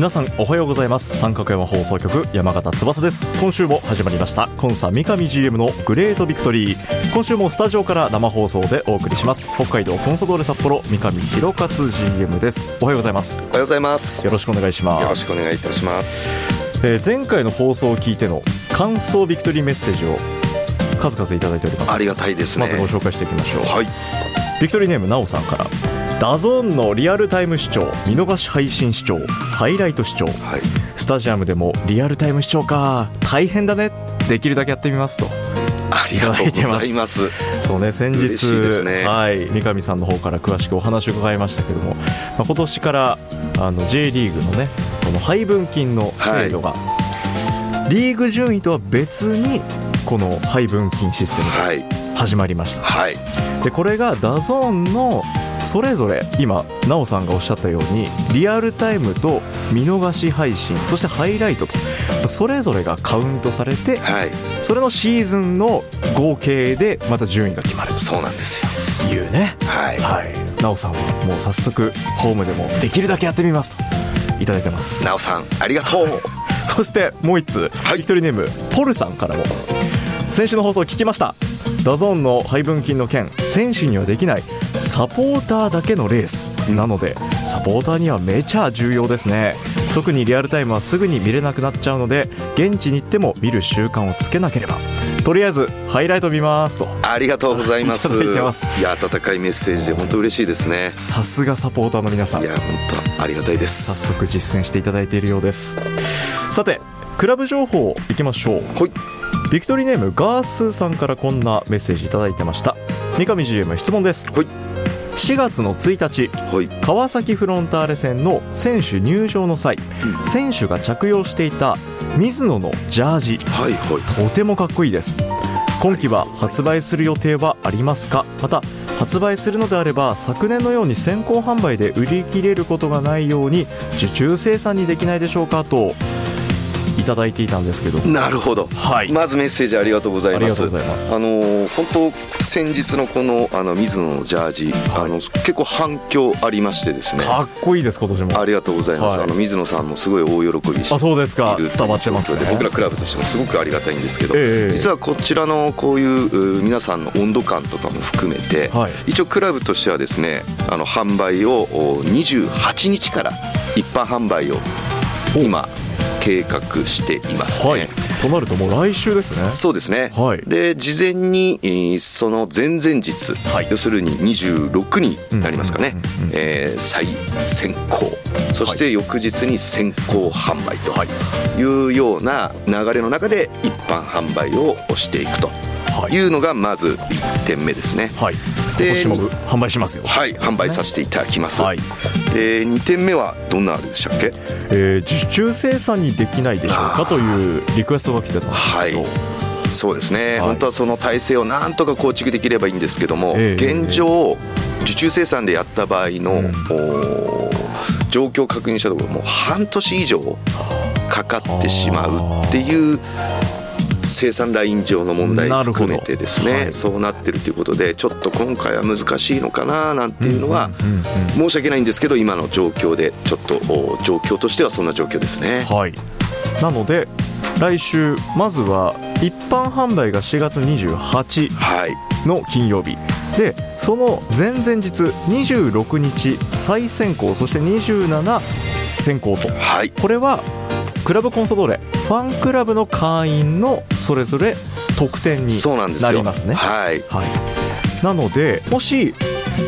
皆さんおはようございます。三角山放送局山形翼です。今週も始まりました。コンサ三上 GM のグレートビクトリー今週もスタジオから生放送でお送りします。北海道コンサドーレ札幌三上弘勝 GM です。おはようございます。おはようございます。よろしくお願いします。よろしくお願いいたします。えー前回の放送を聞いての感想ビクトリーメッセージを数々いただいております。ありがたいですね。まずご紹介していきましょう、はい。ビクトリーネームなおさんからDAZNのリアルタイム視聴見逃し配信視聴ハイライト視聴。はい。スタジアムでもリアルタイム視聴か大変だね。できるだけやってみますと。ありがとうございます。そうね先日ね。はい、三上さんの方から詳しくお話を伺いましたけども、まあ、今年からあの J リーグのねこの配分金の制度が、リーグ順位とは別にこの配分金システムがはい。始まりました。はい。でこれが DAZNのそれぞれ今なおさんがおっしゃったようにリアルタイムと見逃し配信そしてハイライトとそれぞれがカウントされてはい。それのシーズンの合計でまた順位が決まる。そうなんですというね。よはい。はい。なおさんはもう早速ホームでもできるだけやってみますといただいてます。なおさんありがとう。そしてもう一つ、はい。ビクトリーネームポルさんからも先週の放送聞きました DAZNの配分金の件選手にはできないサポーターだけのレースなのでサポーターにはめちゃ重要ですね。特にリアルタイムはすぐに見れなくなっちゃうので現地に行っても見る習慣をつけなければ。とりあえずハイライト見ますと。ありがとうございます。いや温かいメッセージで本当嬉しいですね。さすがサポーターの皆さん。いや本当ありがたいです。早速実践していただいているようです。さてクラブ情報いきましょう。はいビクトリーネームガースーさんからこんなメッセージいただいてました。三上 GM 質問です。はい。4月の1日はい。川崎フロンターレ戦の選手入場の際、選手が着用していた水野のジャージはいはい。とてもかっこいいです。今季は発売する予定はありますか？また発売するのであれば昨年のように先行販売で売り切れることがないように受注生産にできないでしょうか？といただいていたんですけど。なるほど。はい。まずメッセージありがとうございます。あのー本当先日のこのあの水野のジャージ、はい。あの結構反響ありましてですね。かっこいいです今年も。ありがとうございます、はい。あの水野さんもすごい大喜びしてあそうですか。伝わってますね。僕らクラブとしてもすごくありがたいんですけど、ええ実はこちらのこういうう皆さんの温度感とかも含めて、はい。一応クラブとしてはですねあの販売をお28日から一般販売を今計画していますね、はい。となるともう来週ですね。そうですね、はい。で事前にえーその前々日、はい。要するに26になりますかね。再先行そして翌日に先行販売とい。うような流れの中で一般販売をしていくとはい。いうのがまず1点目ですね。はいで販売しますよ。はい販売させていただきます、はい。で2点目はどんなあれでしたっけえー受注生産にできないでしょうかというリクエストが来てたんですけど、はい。そうですね、はい。本当はその体制をなんとか構築できればいいんですけども、ええ現状、受注生産でやった場合の、うん。状況を確認したところ、もう半年以上かかってしまうっていう。生産ライン上の問題含めてですね、はい。そうなってるということでちょっと今回は難しいのかななんていうのは申し訳ないんですけど今の状況でちょっとお状況としてはそんな状況ですね。はい。なので来週まずは一般販売が4月28はい。の金曜日。でその前々日26日再選考そして27選考と。はい。これはクラブコンサドーレファンクラブの会員のそれぞれ特典にそうなんですよ。なりますね。はい。はい、なのでもし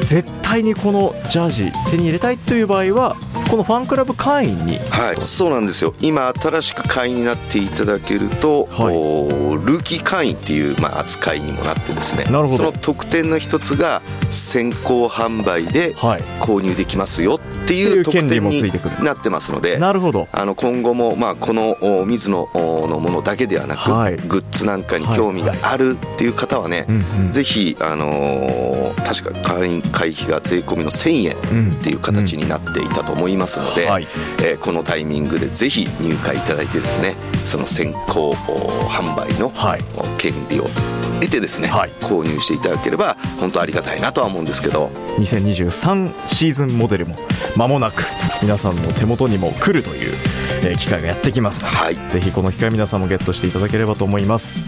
絶対にこのジャージ手に入れたいという場合はこのファンクラブ会員に？はい、そうなんですよ。今新しく会員になっていただけると、はい。おルーキー会員っていう、まあ、扱いにもなってですね。なるほど。その特典の一つが先行販売ではい。購入できますよっていうう特典になってますのでなるほど。あの今後も、まあ、このお水野おのものだけではなく、はい。グッズなんかに興味があるっていう方はね、うんうん。ぜひ、あのー確か会員会費が税込みの1000円うんっていう形になっていたと思いますので、はい。えーこのタイミングでぜひ入会いただいてですねその先行お販売の権利を得てですね、はい。購入していただければ本当ありがたいなとは思うんですけど。2023シーズンモデルも間もなく皆さんの手元にも来るという、えー機会がやってきますので、はい。ぜひこの機会皆さんもゲットしていただければと思います。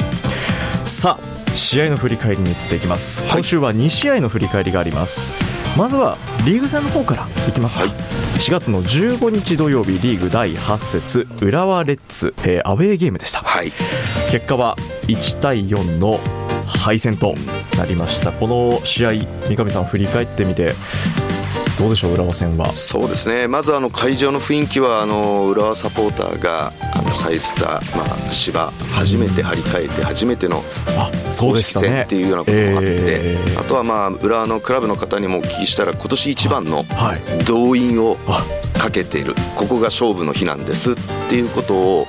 さあ試合の振り返りに移っていきます、はい。今週は2試合の振り返りがありますまずはリーグ戦の方からいきますか、はい。4月の15日土曜日リーグ第8節浦和レッズ、えーアウェーゲームでした。はい。結果は1対4の敗戦となりました。この試合三上さん振り返ってみてどうでしょう浦和戦は。そうですね。まずあの会場の雰囲気はあの浦和サポーターがあのサイスター、まあ、芝初めて張り替えて初めての公式戦っていうようなこともあって、えーあとはまあ浦和のクラブの方にもお聞きしたら今年一番のはい。動員をあ。かけている。ここが勝負の日なんですっていうことを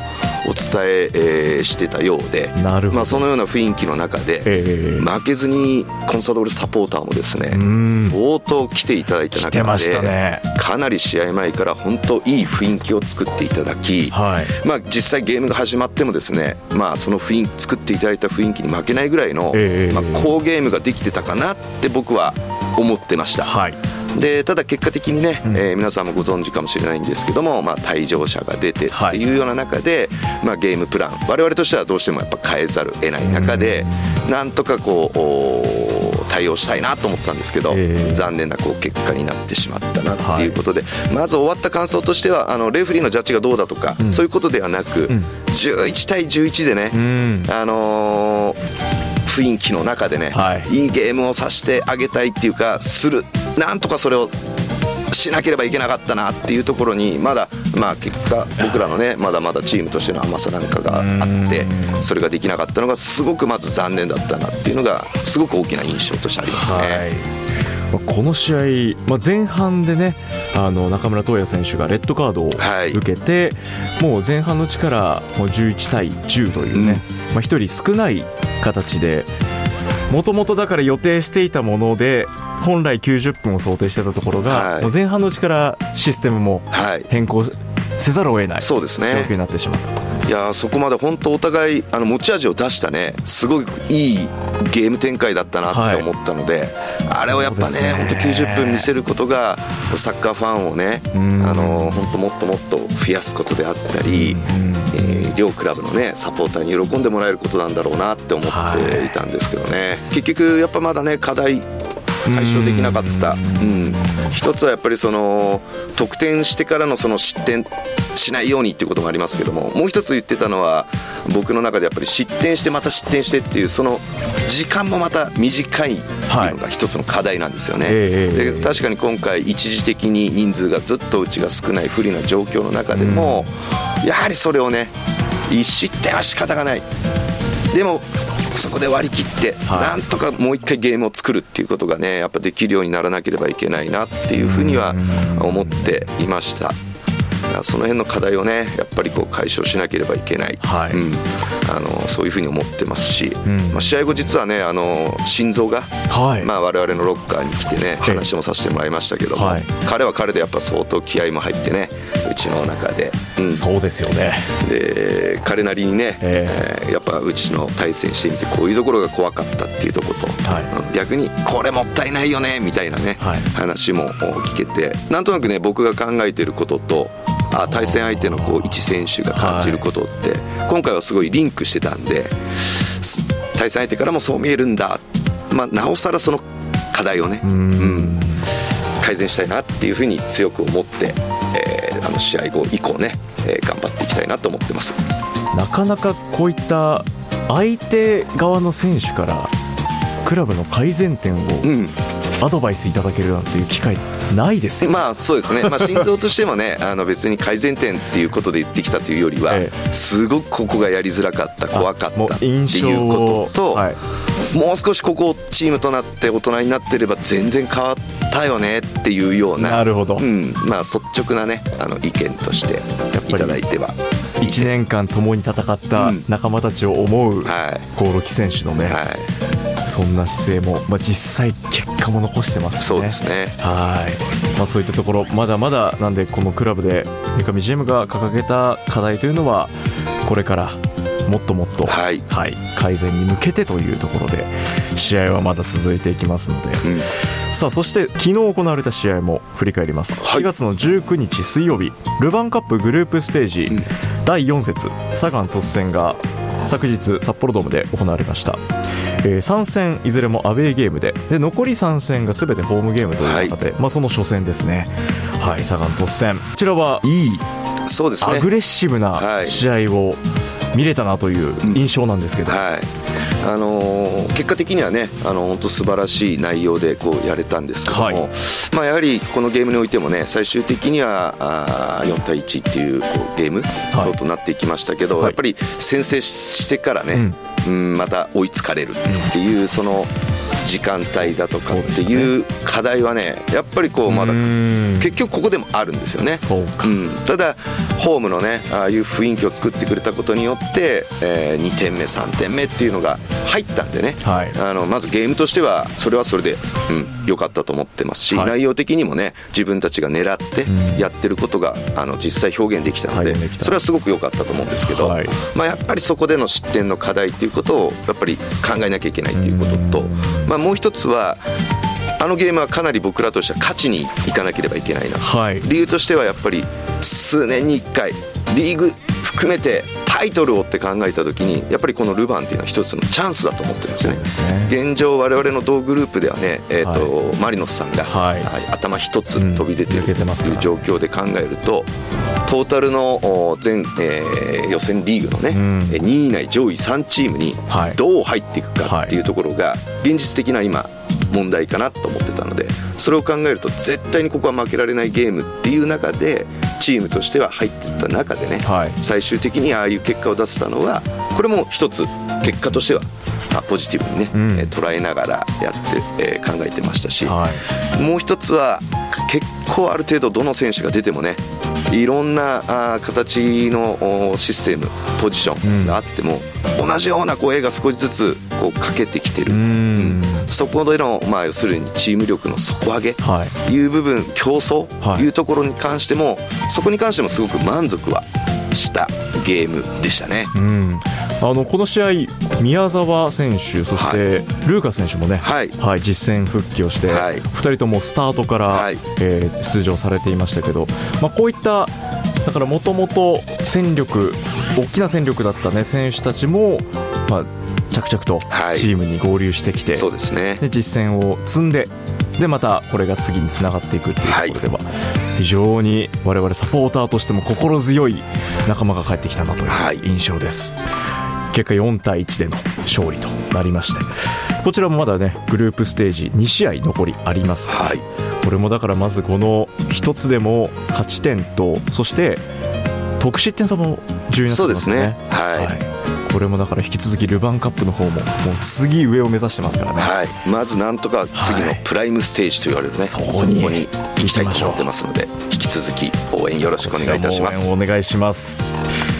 お伝ええーしてたようで、なるほど。まあ、そのような雰囲気の中で、えー負けずにコンサドーレサポーターもですねん。相当来ていただいた中でね。かなり試合前から本当いい雰囲気を作っていただき、はい。まあ、実際ゲームが始まってもですね、まあ、その雰囲気作っていただいた雰囲気に負けないぐらいの、ええ。まあ、好ゲームができてたかなって僕は思ってました。はいでただ結果的にね、うん。えー皆さんもご存知かもしれないんですけども、まあ、退場者が出てってい。うような中で、まあ、ゲームプラン我々としてはどうしてもやっぱ変えざるを得ない中で、なんとかこう対応したいなと思ってたんですけど、ええ。残念なこう結果になってしまったなっていうことで、まず終わった感想としてはあのレフェリーのジャッジがどうだとか、うん。そういうことではなく、うん。11対11でね、うん。あのー雰囲気の中でね、はい。いいゲームをさせてあげたいっていうかする。なんとかそれをしなければいけなかったなっていうところにまだまあ結果僕らのねまだまだチームとしての甘さなんかがあってうん。それができなかったのがすごくまず残念だったなっていうのがすごく大きな印象としてありますね。はい。まあこの試合、まあ、前半でねあの中村斗也選手がレッドカードをはい。受けて、もう前半のうちからもう11対10というね、まあ、1人少ない形でもともとだから予定していたもので本来90分を想定してたところが、はい。もう前半のうちからシステムもはい。変更せざるを得ないそうですね。状況になってしまったと。いやーそこまで本当お互いあの持ち味を出したねすごくいいゲーム展開だったなって思ったので、あれをやっぱねね。本当90分見せることがサッカーファンをねうん。あの本当もっともっと増やすことであったり、うん。えー両クラブのねサポーターに喜んでもらえることなんだろうなって思っていたんですけどね、結局やっぱまだね課題解消できなかった、ううん。ん、一つはやっぱりその得点してからのその失点しないようにっていうこともありますけどももう一つ言ってたのは僕の中でやっぱり失点してまた失点してっていうその時間もまた短いっていうのが一つの課題なんですよね、ええで確かに今回一時的に人数がずっとうちが少ない不利な状況の中でも、やはりそれをね一失点は仕方がないでもそこで割り切って、はいなんとかもう一回ゲームを作るっていうことがねやっぱできるようにならなければいけないなっていうふうには思っていました。その辺の課題をねやっぱりこう解消しなければいけない、はい。うん、あのそういうふうに思ってますし、ん。まあ、試合後実はねあの心臓が、はい。まあ、我々のロッカーに来てね話もさせてもらいましたけども、はい。彼は彼でやっぱ相当気合も入ってねうちの中で、うん、そうですよね。で彼なりにね、ええ。ーやっぱうちの対戦してみてこういうところが怖かったっていうところと、はい。うん逆にこれもったいないよねみたいなね、はい。話も聞けてなんとなくね僕が考えてることとあ対戦相手のこう一選手が感じることって、今回はすごいリンクしてたんです対戦相手からもそう見えるんだ、まあ、なおさらその課題をね、うん改善したいなっていうふうに強く思って、えーあの試合後以降ねえー頑張っていきたいなと思ってます。なかなかこういった相手側の選手からクラブの改善点をうんアドバイスいただけるなんていう機会ないですよ、まあそうですね、まあ、心臓としてもねあの別に改善点っていうことで言ってきたというよりは、えすごくここがやりづらかった怖かったっていうをことと、はい。もう少しここチームとなって大人になってれば全然変わったよねっていうようななるほど、うん。まあ、率直なねあの意見としていただいては。1年間共に戦ったうん。仲間たちを思うは興梠選手のね、い、はい、そんな姿勢も、まあ、実際結果も残してますそうですね。はい、まあ、そういったところまだまだなんでこのクラブで三上 GM が掲げた課題というのはこれからもっともっと、はい。改善に向けてというところで試合はまだ続いていきますので、うん。さあそして昨日行われた試合も振り返ります、はい。4月の19日水曜日ルヴァンカップグループステージ、ん。第4節サガン突戦が昨日札幌ドームで行われました、え3戦いずれもアウェーゲームで。で残り3戦が全てホームゲームという中で、まあ、その初戦ですね。はいサガン突戦。こちらはいい。そうですね。アグレッシブなはい。試合を見れたなという印象なんですけど、はい。あのー結果的にはねあの本当素晴らしい内容でこうやれたんですけども、はい。まあ、やはりこのゲームにおいてもね最終的にはあー4対1っていうこうゲームはい。となっていきましたけど、はい。やっぱり先制してからね、うんまた追いつかれるっていうその時間帯だとかっていう課題はねやっぱりこうまだ結局ここでもあるんですよね。そうん、ただ、ホームのねああいう雰囲気を作ってくれたことによって、え2点目、3点目っていうのが入ったんでね、はい。あのまずゲームとしてはそれはそれで良、うん、かったと思ってますし、はい。内容的にもね自分たちが狙ってうん。やってることが、あの実際表現できたのでそれはすごく良かったと思うんですけど、はい。まあ、やっぱりそこでの失点の課題っていうことをやっぱり考えなきゃいけないっていうことと、まあ、もう一つはあのゲームはかなり僕らとしては勝ちにいかなければいけないな。はい。理由としてはやっぱり数年に1回リーグ含めてタイトルをって考えた時にやっぱりこのルヴァンっていうのは一つのチャンスだと思ってるんですよね。ね現状我々の同グループではね、えーとマリノスさんが、はい。はい頭一つ飛び出てるという状況で考えるとトータルのお全、えー予選リーグのね、うん。えー2位以内上位3チームにはい。どう入っていくかっていうところが現実的な今問題かなと思ってたのでそれを考えると絶対にここは負けられないゲームっていう中でチームとしては入っていった中でね、はい。最終的にああいう結果を出せたのはこれも一つ結果としてはあポジティブにね、うん。えー捉えながらやって、えー考えてましたし、はい。もう一つは結構ある程度どの選手が出てもねいろんなあー形のおシステムポジションがあっても、同じような声が少しずつこうかけてきてる、うーん。そこでの、まあ、要するにチーム力の底上げはい。いう部分競争はい。いうところに関しても、そこに関してもすごく満足はしたゲームでしたね。うん、あのこの試合、宮澤選手、そして、はい。ルーカス選手もね、はい。実戦復帰をして、はい。2人ともスタートから、はい。えー出場されていましたけど、まあ、こういった、だからもともと戦力、大きな戦力だった、ね、選手たちも、まあ、着々とはい。チームに合流してきて、そうですね。で実戦を積んででまたこれが次につながっていくっていうところでは、非常に我々サポーターとしても心強い仲間が帰ってきたなとはい。いう印象です、結果4対1での勝利となりましてこちらもまだねグループステージ2試合残りあります。から、はい。これもだからまずこの1つでも勝ち点とそして得失点差も重要になってそうですきますねねはい、これもだから引き続きルヴァンカップの方ももう次上を目指してますからね、はい、まずなんとか次のはいプライムステージと言われるね、そこに行きたいと思ってますので引き続き応援よろしくお願いいたします。応援お願いします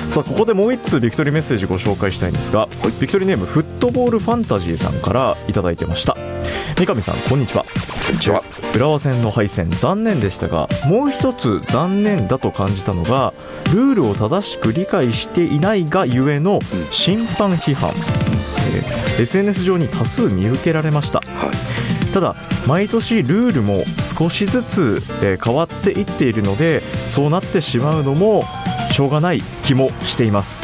さあここでもう一通ビクトリーメッセージご紹介したいんですが、ビクトリーネームフットボールファンタジーさんからいただいてました。三上さんこんにちは。こんにちは。浦和戦の敗戦残念でしたがもう一つ残念だと感じたのがルールを正しく理解していないがゆえの審判批判、えー SNS 上に多数見受けられました。はい。ただ毎年ルールも少しずつ、えー変わっていっているのでそうなってしまうのもしょうがない気もしています。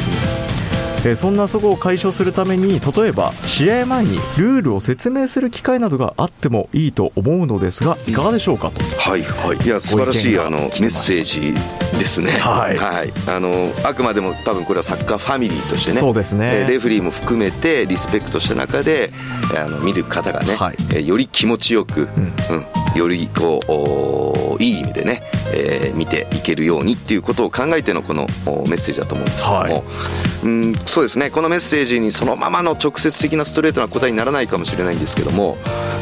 えーそんなそこを解消するために例えば試合前にルールを説明する機会などがあってもいいと思うのですがいかがでしょうかと。はいはい。いや素晴らしいあのメッセージですね。はい。あのあくまでも多分これはサッカーファミリーとしてね。そうですね。えーレフェリーも含めてリスペクトした中でえーあの見る方がね、はい。えーより気持ちよく、ん。うん。よりこういい意味でね、えー見ていけるようにっていうことを考えてのこのおメッセージだと思うんですけども、はい。うんそうですね。このメッセージにそのままの直接的なストレートな答えにならないかもしれないんですけども、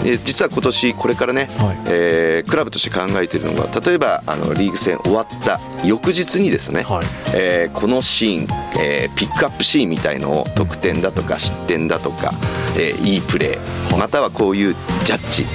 えー実は今年これからね、はい。えークラブとして考えているのが例えばあのリーグ戦終わった翌日にですね、はい。えーこのシーン、えーピックアップシーンみたいのを得点だとか失点だとか、えーいいプレーまたはこういうジャッジ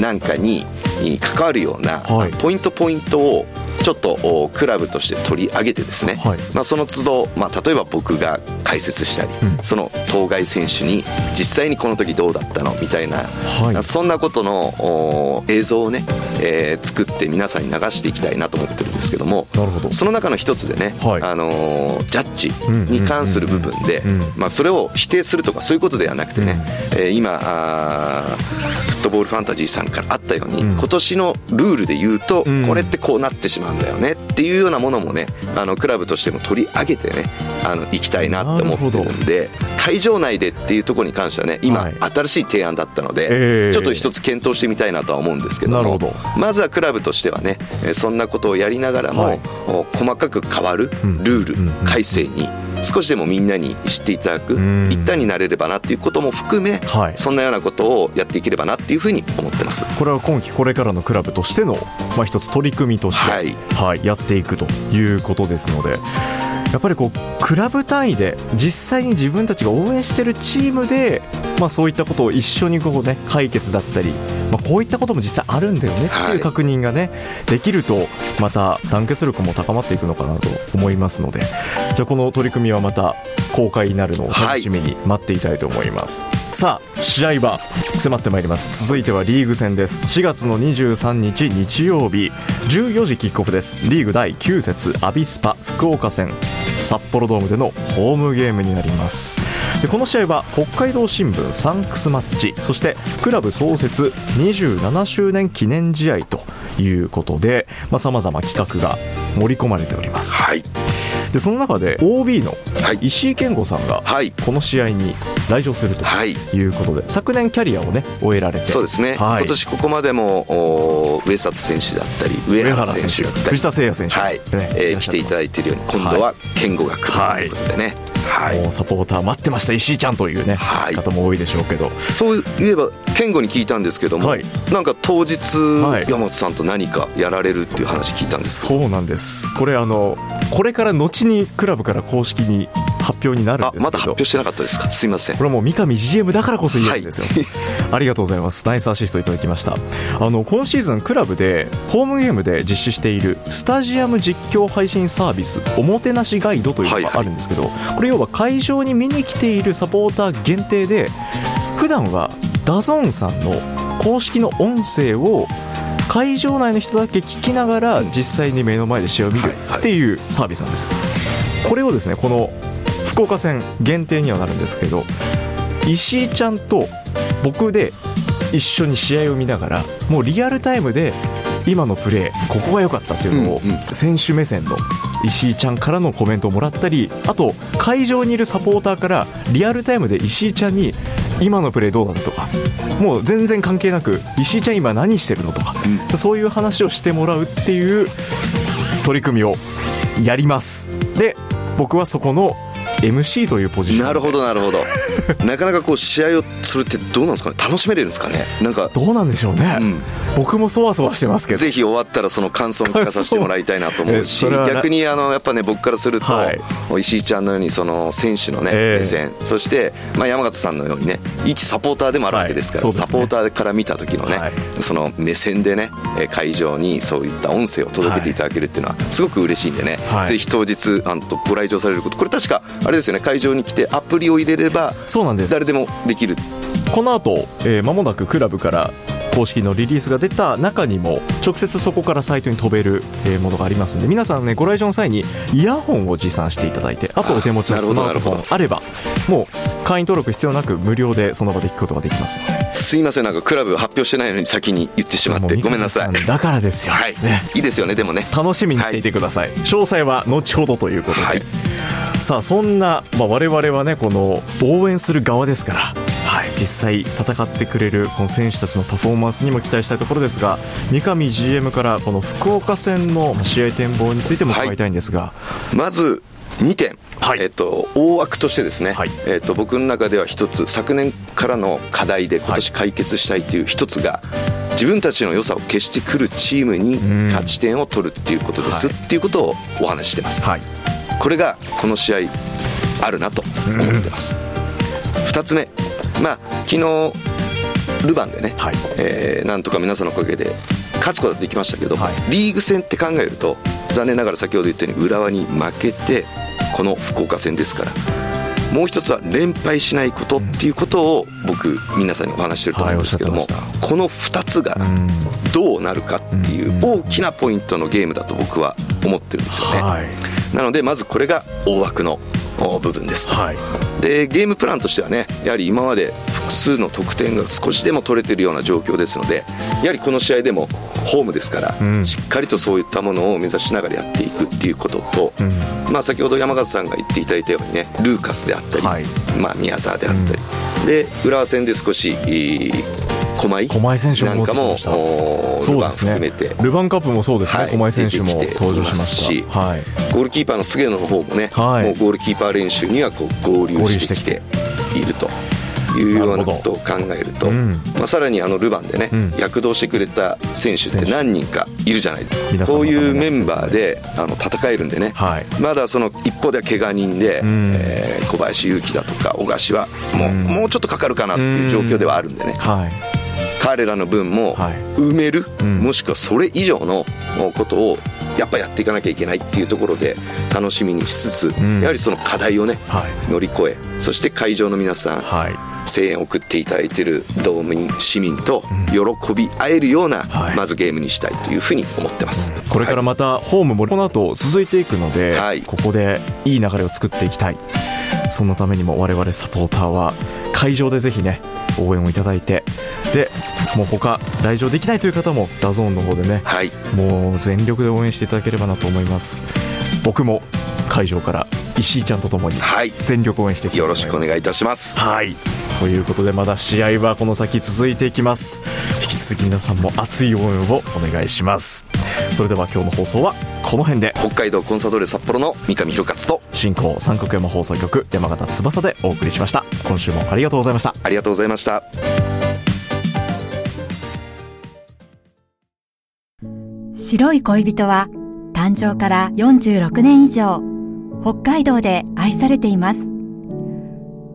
なんかにに関わるような、はい。ポイントポイントをちょっとおクラブとして取り上げてですね、はい。まあ、その都度、まあ、例えば僕が解説したり、うん。その当該選手に実際にこの時どうだったのみたいな、はい。そんなことのお映像をね、えー作って皆さんに流していきたいなと思ってるんですけどもなるほど。その中の一つでね、はい。あのージャッジに関する部分でうんうんうん。うんまあそれを否定するとかそういうことではなくてね、えー今あーフットボールファンタジーさんからあったように、うん。今年のルールで言うと、うん。これってこうなってしまうんだよねっていうようなものもねあのクラブとしても取り上げてねあの行きたいなって思ってるんで会場内でっていうところに関してはね今、はい。新しい提案だったので、えーちょっと一つ検討してみたいなとは思うんですけどもまずはクラブとしてはねえーそんなことをやりながらも、はい。お細かく変わるうん。ルール、うん。うん。改正に少しでもみんなに知っていただくうん。一端になれればなっていうことも含め、はい。そんなようなことをやっていければなっていうふうに思ってます。これは今季これからのクラブとしての、まあ、一つ取り組みとして、はい。はいやっていくということですのでやっぱりこうクラブ単位で実際に自分たちが応援してるチームで、まあ、そういったことを一緒にこう、ね、解決だったり、まあ、こういったことも実際あるんだよねってはい。いう確認が、ねできるとまた団結力も高まっていくのかなと思いますのでじゃあこの取り組みはまた公開になるのを楽しみに待っていたいと思います、さあ試合は迫ってまいります。続いてはリーグ戦です。4月の23日日曜日14時キックオフです。リーグ第9節アビスパ福岡戦札幌ドームでのホームゲームになります。でこの試合は北海道新聞サンクスマッチそしてクラブ創設27周年記念試合ということでさまざ、ま企画が盛り込まれております。はい、でその中で OB のはい。石井健吾さんがはい。この試合に来場するとはい。いうことで昨年キャリアをね終えられて。そうですね、はい。今年ここまでもお上里選手だったり上上原原選手だったり。藤田誠也選手、はい、ねえーらっしゃっていただいているように今度は健吾が来るということでね、はいもうサポーター待ってました石井ちゃんというね、はい。方も多いでしょうけど。そういえば健吾に聞いたんですけども、はい。なんか当日、はい。山本さんと何かやられるっていう話聞いたんですそうなんです。これあのこれから後にクラブから公式に発表になるんですけど。あまだ発表してなかったですか？すいません。これはもう三上 GM だからこそ言えるんですよ、ありがとうございます。ナイスアシストいただきました。あの今シーズンクラブでホームゲームで実施しているスタジアム実況配信サービスおもてなしガイドというのがあるんですけど、これ要は会場に見に来ているサポーター限定で普段は DAZNさんの公式の音声を会場内の人だけ聞きながら実際に目の前で試合を見るっていうサービスなんですよ。これをですねこの福岡戦限定にはなるんですけど石井ちゃんと僕で一緒に試合を見ながらもうリアルタイムで今のプレーここが良かったっていうのをうんうん。選手目線の石井ちゃんからのコメントをもらったりあと会場にいるサポーターからリアルタイムで石井ちゃんに今のプレーどうだったとかもう全然関係なく石井ちゃん今何してるのとか、そういう話をしてもらうっていう取り組みをやります。で僕はそこの MC というポジションなるほどなるほど。なかなかこう試合をそれってどうなんですかね？楽しめれるんですかね？なんかどうなんでしょうね、うん。僕もそわそわしてますけど。ぜひ終わったらその感想も聞かさせてもらいたいなと思うし逆にあのやっぱね僕からすると、はい。石井ちゃんのようにその選手のね、ええ目線。そして、まあ、山形さんのようにね一サポーターでもあるわけですから、はい。ね。サポーターから見た時のね、はい。その目線でねえー会場にそういった音声を届けていただけるっていうのはすごく嬉しいんでね、はい。ぜひ当日あのご来場されること。これ確かあれですよね会場に来てアプリを入れればそうなんです。誰でもできる。この後、えー間もなくクラブから公式のリリースが出た中にも直接そこからサイトに飛べるえーものがありますんで皆さんねご来場の際にイヤホンを持参していただいてあとお手持ちのスマートフォンあればもう会員登録必要なく無料でその場で聞くことができますすいませんなんかクラブ発表してないのに先に言ってしまってごめんなさい。だからですよ、はい、ね。いいですよねでもね。楽しみにしていてください、詳細は後ほどということで、はいさあそんな、まあ、我々はねこの応援する側ですから、はい、実際戦ってくれるこの選手たちのパフォーマンスにも期待したいところですが三上 GM からこの福岡戦の試合展望についても伺いたいんですが、まず2点、はい。えっと、大枠としてですね、はい。えっと、僕の中では一つ昨年からの課題で今年解決したいという一つが、自分たちの良さを消してくるチームにうん。勝ち点を取るっていうことです、はい。っていうことをお話ししてます、はいこれがこの試合あるなと思ってます、2つ目まあ昨日ルヴァンでね、はい。えーなんとか皆さんのおかげで勝つことができましたけど、はい。リーグ戦って考えると残念ながら先ほど言ったように浦和に負けてこの福岡戦ですからもう一つは連敗しないことっていうことを僕皆さんにお話ししてると思うんですけども、はいこの2つがうん。どうなるかっていう大きなポイントのゲームだと僕は思ってるんですよね、はいなのでまずこれが大枠のお部分です。はい。でゲームプランとしてはねやはり今まで複数の得点が少しでも取れてるような状況ですのでやはりこの試合でもホームですから、うん。しっかりとそういったものを目指しながらやっていくっていうことと、うん。まあ、先ほど山形さんが言っていただいたようにねルーカスであったり、はい。まあ、宮沢であったり、で浦和戦で少し狛江狛江選手もなんかも含めて。ルヴァンカップもそうですね、はい。狛江選手も登場しますた。はい。ゴールキーパーの菅野の方もね、はい。もうゴールキーパー練習にはこう合流してきているというようなことを考えると、うん。まあ、さらにあのルヴァンでね、うん。躍動してくれた選手って何人かいるじゃないですか。こういうメンバーであの戦えるんでね、はい。まだその一方では怪我人で、ん。えー小林勇輝だとか小柏もう,、うん。もうちょっとかかるかなっていう状況ではあるんでね、はい彼らの分もはい。埋める、うん。もしくはそれ以上のことをやっぱやっていかなきゃいけないっていうところで楽しみにしつつ、ん。やはりその課題をねはい。乗り越えそして会場の皆さんはい。声援を送っていただいている道民市民と喜び合えるような、はい。まずゲームにしたいというふうに思ってます、これからまたホームもこの後続いていくので、はい。ここでいい流れを作っていきたい。そのためにも我々サポーターは会場でぜひね応援をいただいてでもう他来場できないという方も DAZNの方でねはい。もう全力で応援していただければなと思います。僕も会場から石井ちゃんとともにはい。全力応援していきたいと思います。よろしくお願いいたします。はい。ということでまだ試合はこの先続いていきます。引き続き皆さんも熱い応援をお願いしますそれでは今日の放送はこの辺で。北海道コンサドーレ札幌の三上弘勝と進行三角山放送局山形翼でお送りしました。今週もありがとうございました。ありがとうございました。白い恋人は誕生から46年以上北海道で愛されています。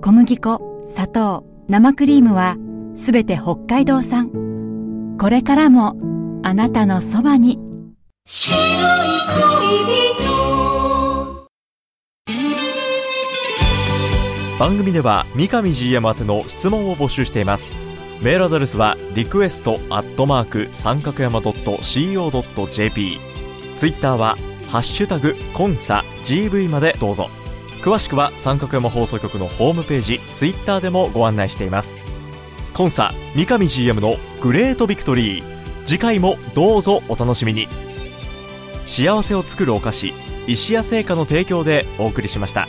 小麦粉砂糖生クリームはすべて北海道産。これからもあなたのそばに白い恋人。番組では三上 GM 宛ての質問を募集しています。メールアドレスはリクエストアットマーク三角山 .co.jp ツイッターはハッシュタグコンサ GV までどうぞ。詳しくは三角山放送局のホームページツイッターでもご案内しています。コンサ三上 GM のグレートビクトリー。次回もどうぞお楽しみに。幸せを作るお菓子石屋製菓の提供でお送りしました。